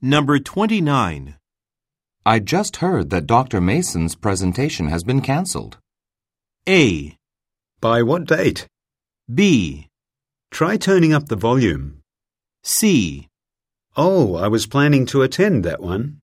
Number 29. I just heard that Dr. Mason's presentation has been cancelled. A. By what date? B. Try turning up the volume. C. Oh, I was planning to attend that one.